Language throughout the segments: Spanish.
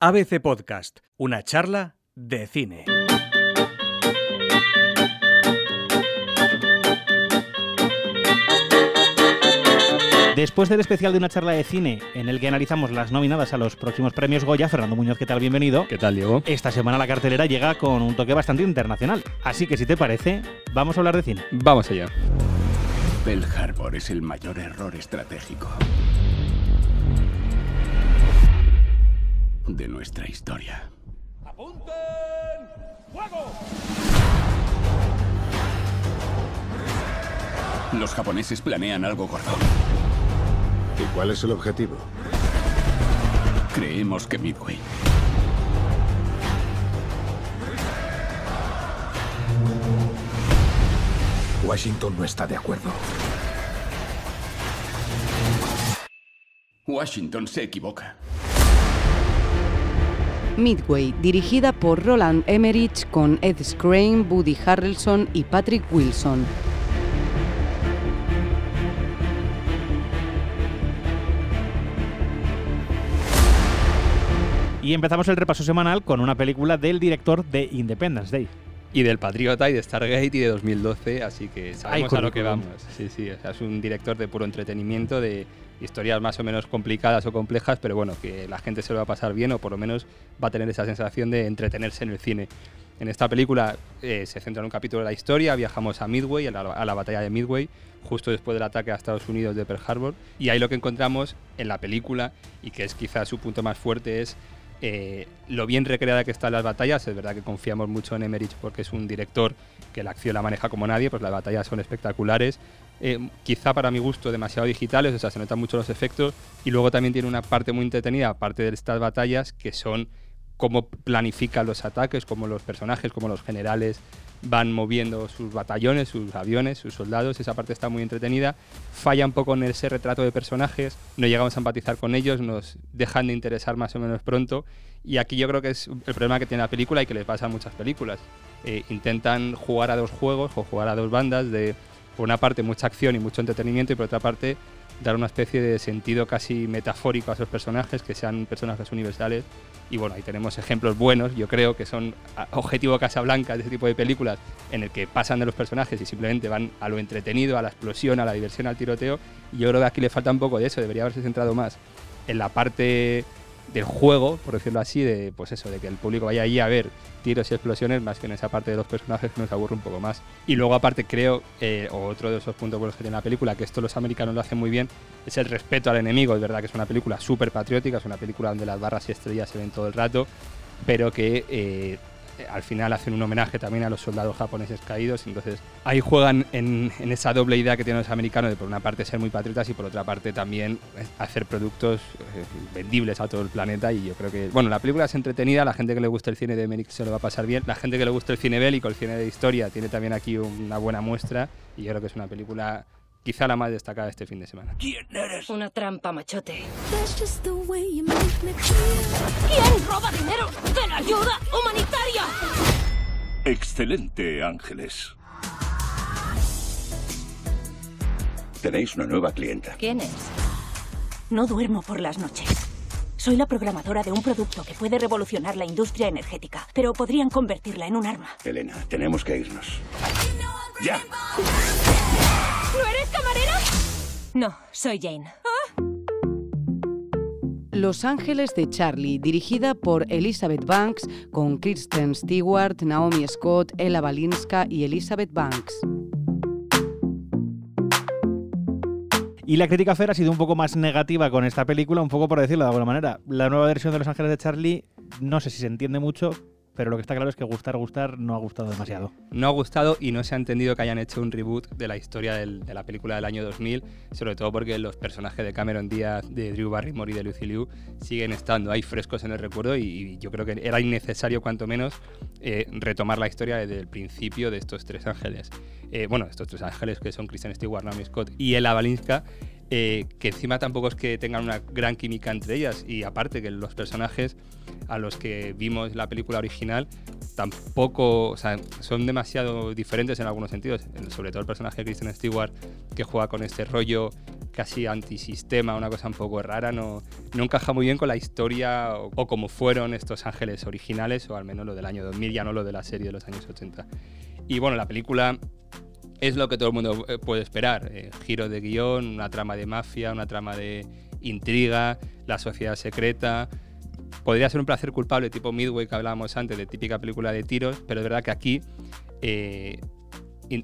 ABC Podcast, una charla de cine. Después del especial de una charla de cine en el que analizamos las nominadas a los próximos premios Goya, Fernando Muñoz, ¿qué tal? Bienvenido. ¿Qué tal, Diego? Esta semana la cartelera llega con un toque bastante internacional. Así que si te parece, vamos a hablar de cine. Vamos allá. Pearl Harbor es el mayor error estratégico de nuestra historia. ¡Apunten! ¡Fuego! Los japoneses planean algo gordo. ¿Y cuál es el objetivo? Creemos que Midway. Washington no está de acuerdo. Washington se equivoca. Midway, dirigida por Roland Emmerich con Ed Skrein, Woody Harrelson y Patrick Wilson. Y empezamos el repaso semanal con una película del director de Independence Day. Y del Patriota y de Stargate y de 2012, así que sabemos Ay, a lo que vamos. Sí, sí, o sea, es un director de puro entretenimiento, de historias más o menos complicadas o complejas, pero bueno, que la gente se lo va a pasar bien o por lo menos va a tener esa sensación de entretenerse en el cine. En esta película eh, se centra en un capítulo de la historia, viajamos a Midway, a la, a la batalla de Midway, justo después del ataque a Estados Unidos de Pearl Harbor, y ahí lo que encontramos en la película, y que es quizás su punto más fuerte, es eh, lo bien recreada que están las batallas. Es verdad que confiamos mucho en Emmerich porque es un director que la acción la maneja como nadie, pues las batallas son espectaculares. Eh, quizá para mi gusto demasiado digitales, o sea, se notan mucho los efectos. Y luego también tiene una parte muy entretenida, aparte de estas batallas, que son cómo planifican los ataques, cómo los personajes, cómo los generales van moviendo sus batallones, sus aviones, sus soldados. Esa parte está muy entretenida. Falla un poco en ese retrato de personajes, no llegamos a empatizar con ellos, nos dejan de interesar más o menos pronto. Y aquí yo creo que es el problema que tiene la película y que les pasa a muchas películas. Eh, intentan jugar a dos juegos o jugar a dos bandas de, por una parte, mucha acción y mucho entretenimiento y por otra parte, dar una especie de sentido casi metafórico a esos personajes, que sean personajes universales. Y bueno, ahí tenemos ejemplos buenos, yo creo que son a- objetivo Casablanca de ese tipo de películas, en el que pasan de los personajes y simplemente van a lo entretenido, a la explosión, a la diversión, al tiroteo. Y yo creo que aquí le falta un poco de eso, debería haberse centrado más en la parte del juego, por decirlo así, de pues eso, de que el público vaya allí a ver tiros y explosiones más que en esa parte de los personajes que nos aburre un poco más. Y luego aparte creo, eh, otro de esos puntos buenos que tiene la película, que esto los americanos lo hacen muy bien, es el respeto al enemigo. Es verdad que es una película súper patriótica, es una película donde las barras y estrellas se ven todo el rato, pero que eh, al final hacen un homenaje también a los soldados japoneses caídos. Entonces ahí juegan en, esa doble idea que tienen los americanos de por una parte ser muy patriotas y por otra parte también eh, hacer productos eh, vendibles a todo el planeta. Y yo creo que, bueno, la película es entretenida, la gente que le gusta el cine de Emmerich se lo va a pasar bien, la gente que le gusta el cine bélico, el cine de historia, tiene también aquí una buena muestra y yo creo que es una película quizá la más destacada de este fin de semana. Una trampa, machote. ¿Quién roba dinero de la ayuda humanitaria? Excelente, Ángeles. Tenéis una nueva clienta. ¿Quién es? No duermo por las noches. Soy la programadora de un producto que puede revolucionar la industria energética, pero podrían convertirla en un arma. Elena, tenemos que irnos. ¡Ya! ¿No eres camarera? No, soy Jane. Los Ángeles de Charlie, dirigida por Elizabeth Banks, con Kristen Stewart, Naomi Scott, Ella Balinska y Elizabeth Banks. Y la crítica Fer ha sido un poco más negativa con esta película, un poco por decirlo de alguna manera. La nueva versión de Los Ángeles de Charlie, no sé si se entiende mucho, pero lo que está claro es que gustar, gustar no ha gustado demasiado. no ha gustado y no se ha entendido que hayan hecho un reboot de la historia de la película del año 2000, sobre todo porque los personajes de Cameron Díaz, de Drew Barrymore y de Lucy Liu siguen estando ahí frescos en el recuerdo y, yo creo que era innecesario cuanto menos eh, retomar la historia desde el principio de estos tres ángeles. Eh, bueno, estos tres ángeles que son Kristen Stewart, Naomi Scott y Ella Balinska, eh, que encima tampoco es que tengan una gran química entre ellas y aparte que los personajes a los que vimos la película original tampoco, son demasiado diferentes en algunos sentidos, sobre todo el personaje de Kristen Stewart que juega con este rollo casi antisistema, una cosa un poco rara, no, no encaja muy bien con la historia o, o como fueron estos ángeles originales, o al menos lo del año 2000, ya no lo de la serie de los años 80. Y bueno, la película es lo que todo el mundo eh, puede esperar. Eh, giro de guion, una trama de mafia, una trama de intriga, la sociedad secreta. Podría ser un placer culpable tipo Midway que hablábamos antes, de típica película de tiros, pero es verdad que aquí, eh,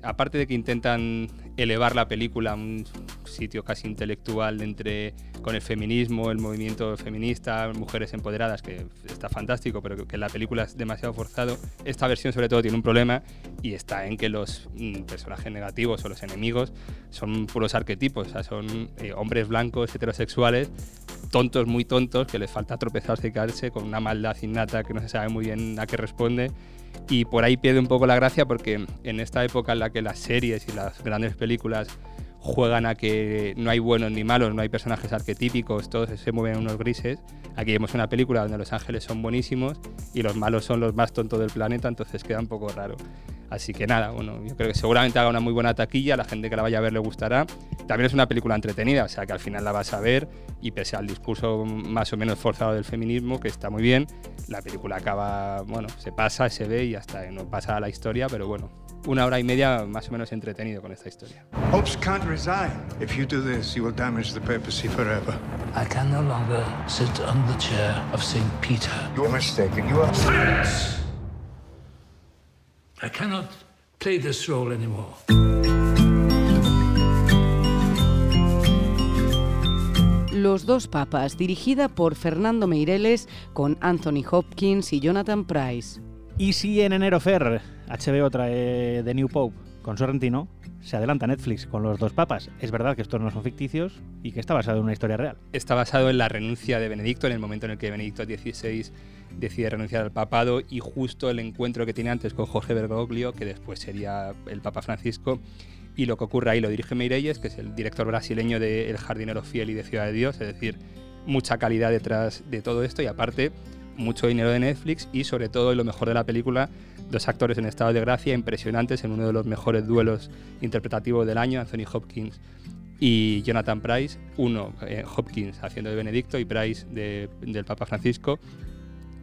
aparte de que intentan elevar la película a un sitio casi intelectual entre con el feminismo, el movimiento feminista, mujeres empoderadas, que está fantástico, pero que, que la película es demasiado forzado. Esta versión sobre todo tiene un problema y está en que los mm, personajes negativos o los enemigos son puros arquetipos, o sea, son eh, hombres blancos heterosexuales tontos, muy tontos, que les falta tropezarse y caerse con una maldad innata que no se sabe muy bien a qué responde. Y por ahí pierde un poco la gracia porque en esta época en la que las series y las grandes películas juegan a que no hay buenos ni malos, no hay personajes arquetípicos, todos se mueven en unos grises. Aquí vemos una película donde los ángeles son buenísimos y los malos son los más tontos del planeta, entonces queda un poco raro. Así que nada, bueno, yo creo que seguramente haga una muy buena taquilla, la gente que la vaya a ver le gustará. También es una película entretenida, o sea que al final la vas a ver y pese al discurso más o menos forzado del feminismo, que está muy bien, la película acaba, bueno, se pasa, se ve y hasta no pasa a la historia, pero bueno, una hora y media más o menos entretenido con esta historia. Hopes can't resign. If you do this, you will damage the papacy forever. I can no longer sit on the chair of St. Peter. You're mistaken. You are. Silence! I cannot play this role anymore. Los dos papas, dirigida por Fernando Meireles con Anthony Hopkins y Jonathan Price. Y si en enero Fer, HBO trae The New Pope con Sorrentino, se adelanta Netflix con los dos papas. Es verdad que estos no son ficticios y que está basado en una historia real. Está basado en la renuncia de Benedicto, en el momento en el que Benedicto XVI decide renunciar al papado y justo el encuentro que tiene antes con Jorge Bergoglio, que después sería el Papa Francisco, y lo que ocurre ahí lo dirige Meirelles, que es el director brasileño de El jardinero fiel y de Ciudad de Dios, es decir, mucha calidad detrás de todo esto y aparte mucho dinero de Netflix y sobre todo y lo mejor de la película, dos actores en estado de gracia impresionantes en uno de los mejores duelos interpretativos del año, Anthony Hopkins y Jonathan Price, uno eh, Hopkins haciendo de Benedicto y Price de- del Papa Francisco.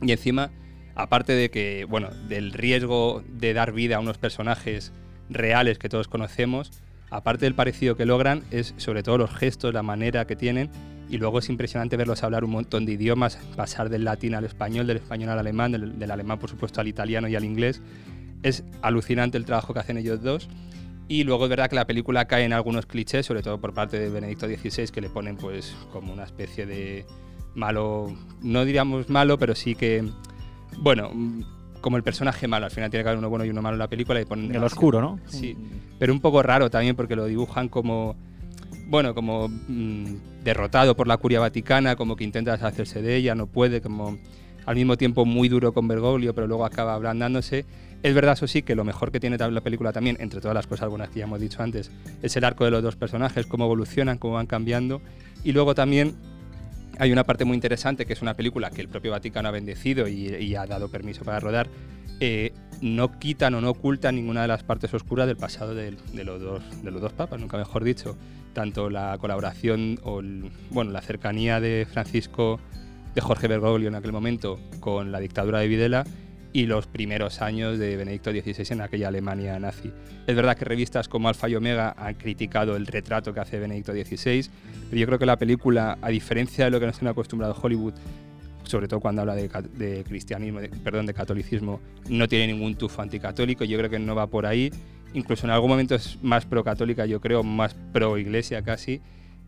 Y encima aparte de que bueno del riesgo de dar vida a unos personajes reales que todos conocemos aparte del parecido que logran es sobre todo los gestos la manera que tienen y luego es impresionante verlos hablar un montón de idiomas pasar del latín al español del español al alemán del, del alemán por supuesto al italiano y al inglés. Es alucinante el trabajo que hacen ellos dos. Y luego es verdad que la película cae en algunos clichés, sobre todo por parte de Benedicto XVI, que le ponen pues como una especie de malo, no diríamos malo, pero sí que, bueno, como el personaje malo, al final tiene que haber uno bueno y uno malo en la película y ponen... El oscuro, ¿no? Sí, pero un poco raro también porque lo dibujan como, bueno, como mm, derrotado por la curia vaticana, como que intenta deshacerse de ella, no puede, como al mismo tiempo muy duro con Bergoglio, pero luego acaba ablandándose. Es verdad, eso sí, que lo mejor que tiene la película también, entre todas las cosas algunas que ya hemos dicho antes, es el arco de los dos personajes, cómo evolucionan, cómo van cambiando. Y luego también hay una parte muy interesante, que es una película que el propio Vaticano ha bendecido y, ha dado permiso para rodar. eh, no quitan o no ocultan ninguna de las partes oscuras del pasado de, los, dos, papas, nunca mejor dicho. Tanto la colaboración o bueno, la cercanía de Francisco, de Jorge Bergoglio en aquel momento, con la dictadura de Videla y los primeros años de Benedicto XVI en aquella Alemania nazi. Es verdad que revistas como Alfa y Omega han criticado el retrato que hace Benedicto XVI, pero yo creo que la película, a diferencia de lo que nos tiene acostumbrado Hollywood, sobre todo cuando habla de, cristianismo, perdón, de catolicismo, no tiene ningún tufo anticatólico, yo creo que no va por ahí, incluso en algún momento es más pro-católica, yo creo, más pro-iglesia casi,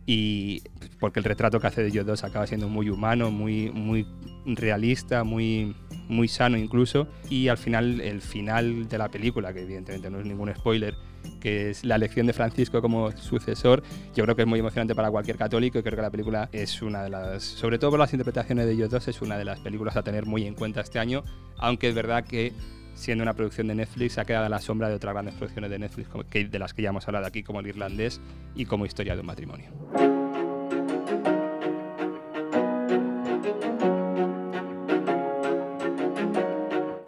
y porque el retrato que hace de ellos dos acaba siendo muy humano, muy, muy realista, muy, muy sano incluso, y al final, el final de la película, que evidentemente no es ningún spoiler, que es la elección de Francisco como sucesor, yo creo que es muy emocionante para cualquier católico y creo que la película es una de las, sobre todo por las interpretaciones de ellos dos, es una de las películas a tener muy en cuenta este año, aunque es verdad que siendo una producción de Netflix ha quedado a la sombra de otras grandes producciones de Netflix de las que ya hemos hablado aquí, como El Irlandés y como Historia de un matrimonio.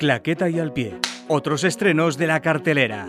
Claqueta y al pie. Otros estrenos de la cartelera.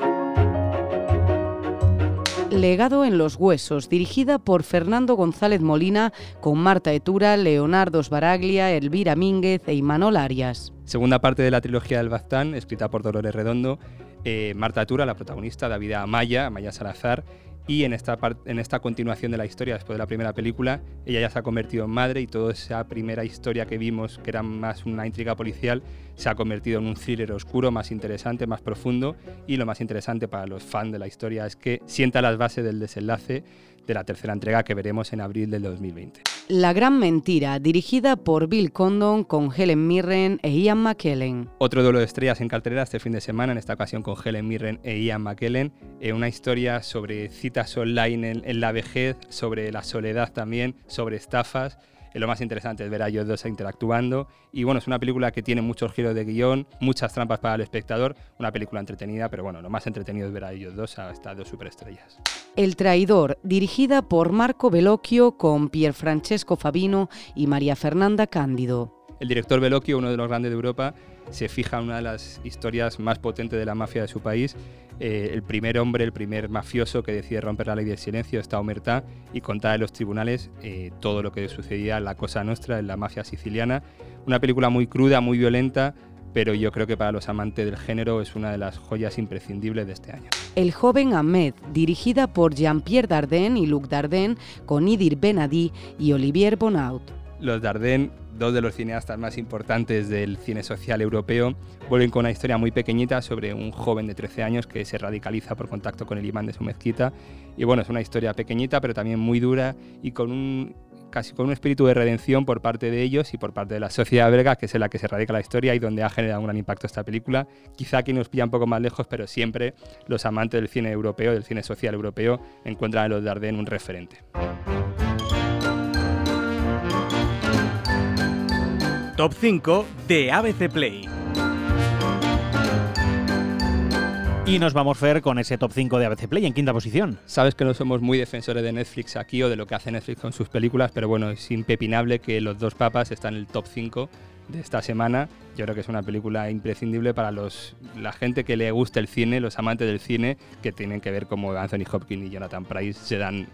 Legado en los Huesos, dirigida por Fernando González Molina, con Marta Etura, Leonardo Sbaraglia, Elvira Mínguez e Imanol Arias. Segunda parte de la trilogía del Baztán, escrita por Dolores Redondo, eh, Marta Etura, la protagonista, David Amaya, Amaya Salazar, y en esta, en esta continuación de la historia, después de la primera película, ella ya se ha convertido en madre y toda esa primera historia que vimos, que era más una intriga policial, se ha convertido en un thriller oscuro, más interesante, más profundo. Y lo más interesante para los fans de la historia es que sienta las bases del desenlace de la tercera entrega que veremos en abril del 2020. La Gran Mentira, dirigida por Bill Condon con Helen Mirren e Ian McKellen. Otro duelo de estrellas en cartelera este fin de semana, en esta ocasión con Helen Mirren e Ian McKellen. Eh, una historia sobre citas online en, en la vejez, sobre la soledad también, sobre estafas lo más interesante es ver a ellos dos interactuando. Y bueno, es una película que tiene muchos giros de guion, muchas trampas para el espectador, una película entretenida, pero bueno, lo más entretenido es ver a ellos dos, a estas dos superestrellas. El traidor, dirigida por Marco Bellocchio con Pierfrancesco Fabino y María Fernanda Cándido. El director Bellocchio, uno de los grandes de Europa, se fija en una de las historias más potentes de la mafia de su país. Eh, el primer hombre, el primer mafioso que decide romper la ley del silencio está Omertá y contar en los tribunales eh, todo lo que sucedía en la Cosa Nostra, en la mafia siciliana. Una película muy cruda, muy violenta, pero yo creo que para los amantes del género es una de las joyas imprescindibles de este año. El joven Ahmed, dirigida por Jean-Pierre Dardenne y Luc Dardenne, con Idir Benadi y Olivier Bonaut. Los Dardenne dos de los cineastas más importantes del cine social europeo, vuelven con una historia muy pequeñita sobre un joven de 13 años que se radicaliza por contacto con el imán de su mezquita. Y bueno, es una historia pequeñita, pero también muy dura y con un casi con un espíritu de redención por parte de ellos y por parte de la sociedad belga, que es en la que se radica la historia y donde ha generado un gran impacto esta película. Quizá aquí nos pilla un poco más lejos, pero siempre los amantes del cine europeo, del cine social europeo, encuentran en los Dardenne un referente. Top 5 de ABC Play. Y nos vamos, a ver con ese top 5 de ABC Play en quinta posición. Sabes que no somos muy defensores de Netflix aquí o de lo que hace Netflix con sus películas, pero bueno, es impepinable que Los Dos Papas están en el top 5 de esta semana. Yo creo que es una película imprescindible para los, la gente que le gusta el cine, los amantes del cine, que tienen que ver cómo Anthony Hopkins y Jonathan Price se dan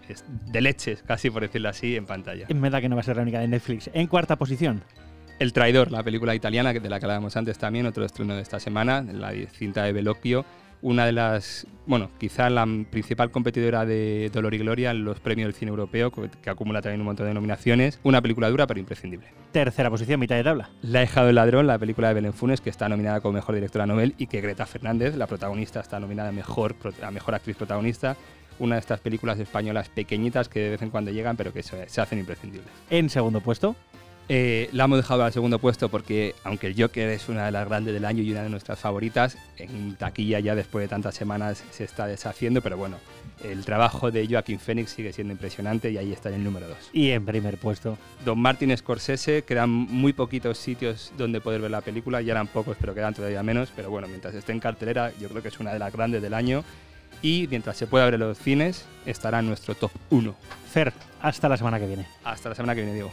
de leches, casi por decirlo así, en pantalla. En verdad que no va a ser la única de Netflix. En cuarta posición. El Traidor, la película italiana de la que hablábamos antes también, otro estreno de esta semana, la cinta de Bellocchio, una de las, bueno, quizá la principal competidora de Dolor y Gloria en los premios del cine europeo, que acumula también un montón de nominaciones. Una película dura pero imprescindible. Tercera posición, mitad de tabla. La hija del ladrón, la película de Belén Funes, que está nominada como mejor directora Nobel y que Greta Fernández, la protagonista, está nominada a mejor, a mejor actriz protagonista una de estas películas españolas pequeñitas que de vez en cuando llegan, pero que se, se hacen imprescindibles. En segundo puesto. Eh, la hemos dejado al segundo puesto porque, aunque el Joker es una de las grandes del año y una de nuestras favoritas, en taquilla ya después de tantas semanas se está deshaciendo, pero bueno, el trabajo de Joaquín Phoenix sigue siendo impresionante y ahí está en el número 2. Y en primer puesto. Don Martin Scorsese, quedan muy poquitos sitios donde poder ver la película, ya eran pocos, pero quedan todavía menos, pero bueno, mientras esté en cartelera, yo creo que es una de las grandes del año y mientras se pueda ver en los cines, estará en nuestro top 1. Fer, hasta la semana que viene. Hasta la semana que viene, Diego.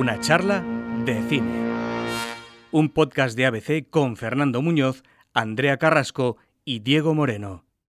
Una charla de cine. Un podcast de ABC con Fernando Muñoz, Andrea Carrasco y Diego Moreno.